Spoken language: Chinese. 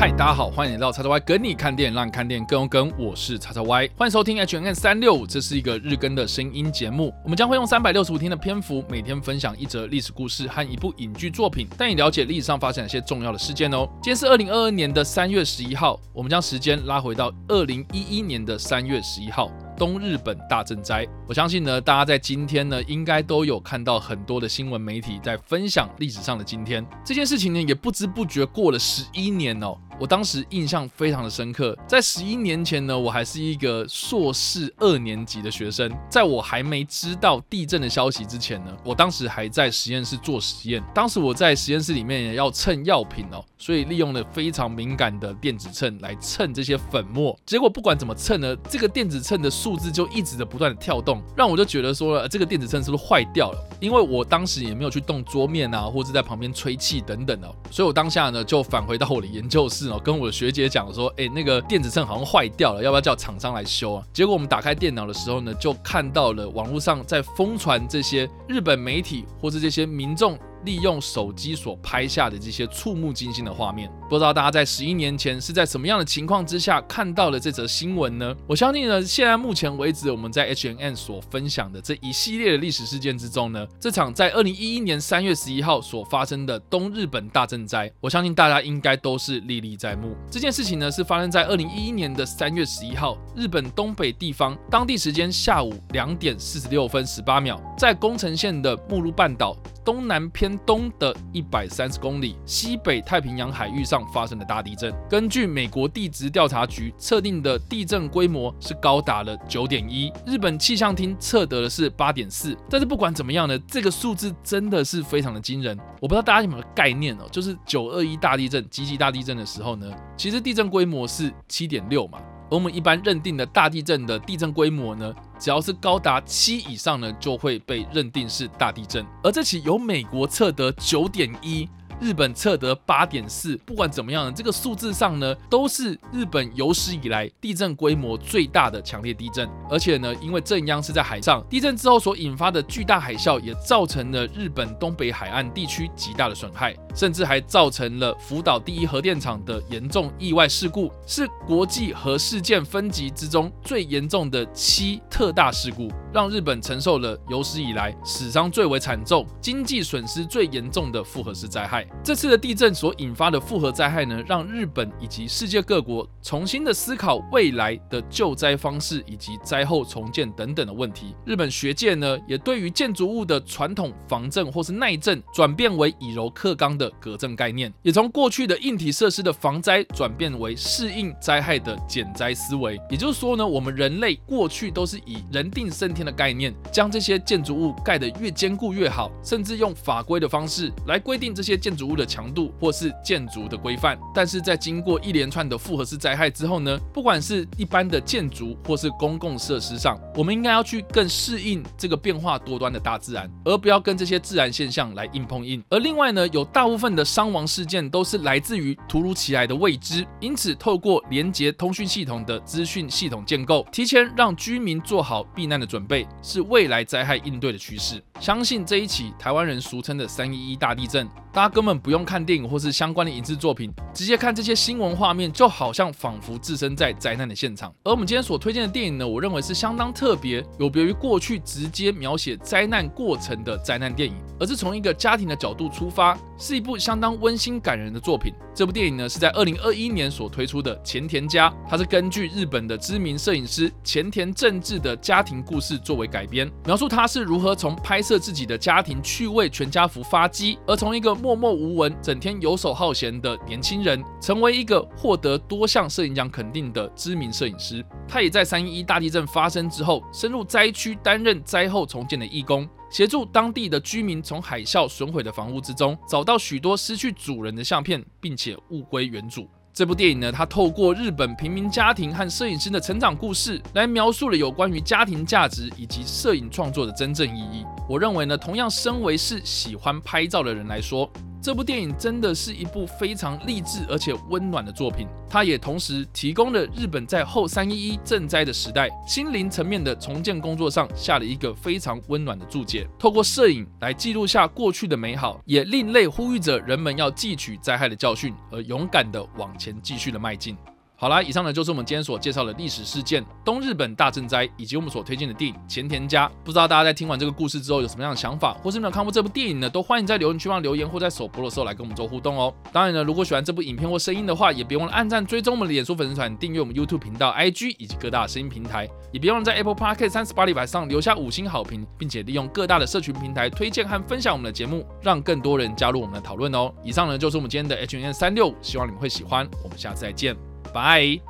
嗨，大家好，欢迎来到叉叉 Y 跟你看电影，让你看电影更有梗。我是叉叉 Y，欢迎收听 H N N 三六五，这是一个日更的声音节目。我们将会用三百六十五天的篇幅，每天分享一则历史故事和一部影剧作品，带你了解历史上发生哪些重要的事件哦。今天是二零二二年的三月十一号，我们将时间拉回到二零一一年的三月十一号。东日本大震灾，我相信呢，大家在今天呢，应该都有看到很多的新闻媒体在分享历史上的今天这件事情呢，也不知不觉过了十一年哦。我当时印象非常的深刻，在十一年前呢，我还是一个硕士二年级的学生，在我还没知道地震的消息之前呢，我当时还在实验室做实验。当时我在实验室里面也要称药品哦，所以利用了非常敏感的电子秤来称这些粉末。结果不管怎么称呢，这个电子秤的数字就一直的不断的跳动，让我就觉得说了，这个电子秤是不是坏掉了？因为我当时也没有去动桌面啊，或者在旁边吹气等等的，所以我当下呢就返回到我的研究室。跟我的学姐讲说，哎，那个电子秤好像坏掉了，要不要叫厂商来修啊？结果我们打开电脑的时候呢，就看到了网络上在疯传这些日本媒体或是这些民众。利用手机所拍下的这些触目惊心的画面，不知道大家在十一年前是在什么样的情况之下看到了这则新闻呢？我相信呢，现在目前为止我们在 H N N 所分享的这一系列的历史事件之中呢，这场在二零一一年三月十一号所发生的东日本大震灾，我相信大家应该都是历历在目。这件事情呢是发生在二零一一年的三月十一号，日本东北地方当地时间下午两点四十六分十八秒，在宫城县的目录半岛。东南偏东的一百三十公里，西北太平洋海域上发生的大地震。根据美国地质调查局测定的地震规模是高达了九点一，日本气象厅测得的是八点四。但是不管怎么样呢，这个数字真的是非常的惊人。我不知道大家有没有概念哦，就是九二一大地震、极级大地震的时候呢，其实地震规模是七点六嘛。而我们一般认定的大地震的地震规模呢，只要是高达七以上呢，就会被认定是大地震。而这起由美国测得九点一。日本测得八点四，不管怎么样，这个数字上呢，都是日本有史以来地震规模最大的强烈地震。而且呢，因为震央是在海上，地震之后所引发的巨大海啸，也造成了日本东北海岸地区极大的损害，甚至还造成了福岛第一核电厂的严重意外事故，是国际核事件分级之中最严重的七特大事故，让日本承受了有史以来死伤最为惨重、经济损失最严重的复合式灾害。这次的地震所引发的复合灾害呢，让日本以及世界各国重新的思考未来的救灾方式以及灾后重建等等的问题。日本学界呢，也对于建筑物的传统防震或是耐震，转变为以柔克刚的隔震概念，也从过去的硬体设施的防灾，转变为适应灾害的减灾思维。也就是说呢，我们人类过去都是以人定胜天的概念，将这些建筑物盖得越坚固越好，甚至用法规的方式来规定这些建。筑物的强度或是建筑的规范，但是在经过一连串的复合式灾害之后呢，不管是一般的建筑或是公共设施上，我们应该要去更适应这个变化多端的大自然，而不要跟这些自然现象来硬碰硬。而另外呢，有大部分的伤亡事件都是来自于突如其来的未知，因此透过连接通讯系统的资讯系统建构，提前让居民做好避难的准备，是未来灾害应对的趋势。相信这一起台湾人俗称的三一一大地震，大家根本不用看电影或是相关的影视作品，直接看这些新闻画面，就好像仿佛置身在灾难的现场。而我们今天所推荐的电影呢，我认为是相当特别，有别于过去直接描写灾难过程的灾难电影，而是从一个家庭的角度出发，是一部相当温馨感人的作品。这部电影呢，是在二零二一年所推出的《前田家》，它是根据日本的知名摄影师前田正治的家庭故事作为改编，描述他是如何从拍摄自己的家庭趣味全家福发迹，而从一个默默无闻、整天游手好闲的年轻人，成为一个获得多项摄影奖肯定的知名摄影师。他也在三一一大地震发生之后，深入灾区担任灾后重建的义工。协助当地的居民从海啸损毁的房屋之中找到许多失去主人的相片，并且物归原主。这部电影呢，它透过日本平民家庭和摄影师的成长故事，来描述了有关于家庭价值以及摄影创作的真正意义。我认为呢，同样身为是喜欢拍照的人来说，这部电影真的是一部非常励志而且温暖的作品。它也同时提供了日本在后三一一震灾的时代心灵层面的重建工作上下了一个非常温暖的注解。透过摄影来记录下过去的美好，也另类呼吁着人们要汲取灾害的教训，而勇敢的往前继续的迈进。好啦，以上呢就是我们今天所介绍的历史事件——东日本大震灾，以及我们所推荐的电影《前田家》。不知道大家在听完这个故事之后有什么样的想法，或是没有看过这部电影呢？都欢迎在留言区帮留言，或在首播的时候来跟我们做互动哦。当然呢，如果喜欢这部影片或声音的话，也别忘了按赞、追踪我们的脸书粉丝团、订阅我们 YouTube 频道、IG 以及各大声音平台，也别忘了在 Apple Podcast 三十八里百上留下五星好评，并且利用各大的社群平台推荐和分享我们的节目，让更多人加入我们的讨论哦。以上呢就是我们今天的 H N 三六，希望你们会喜欢。我们下次再见，Bye.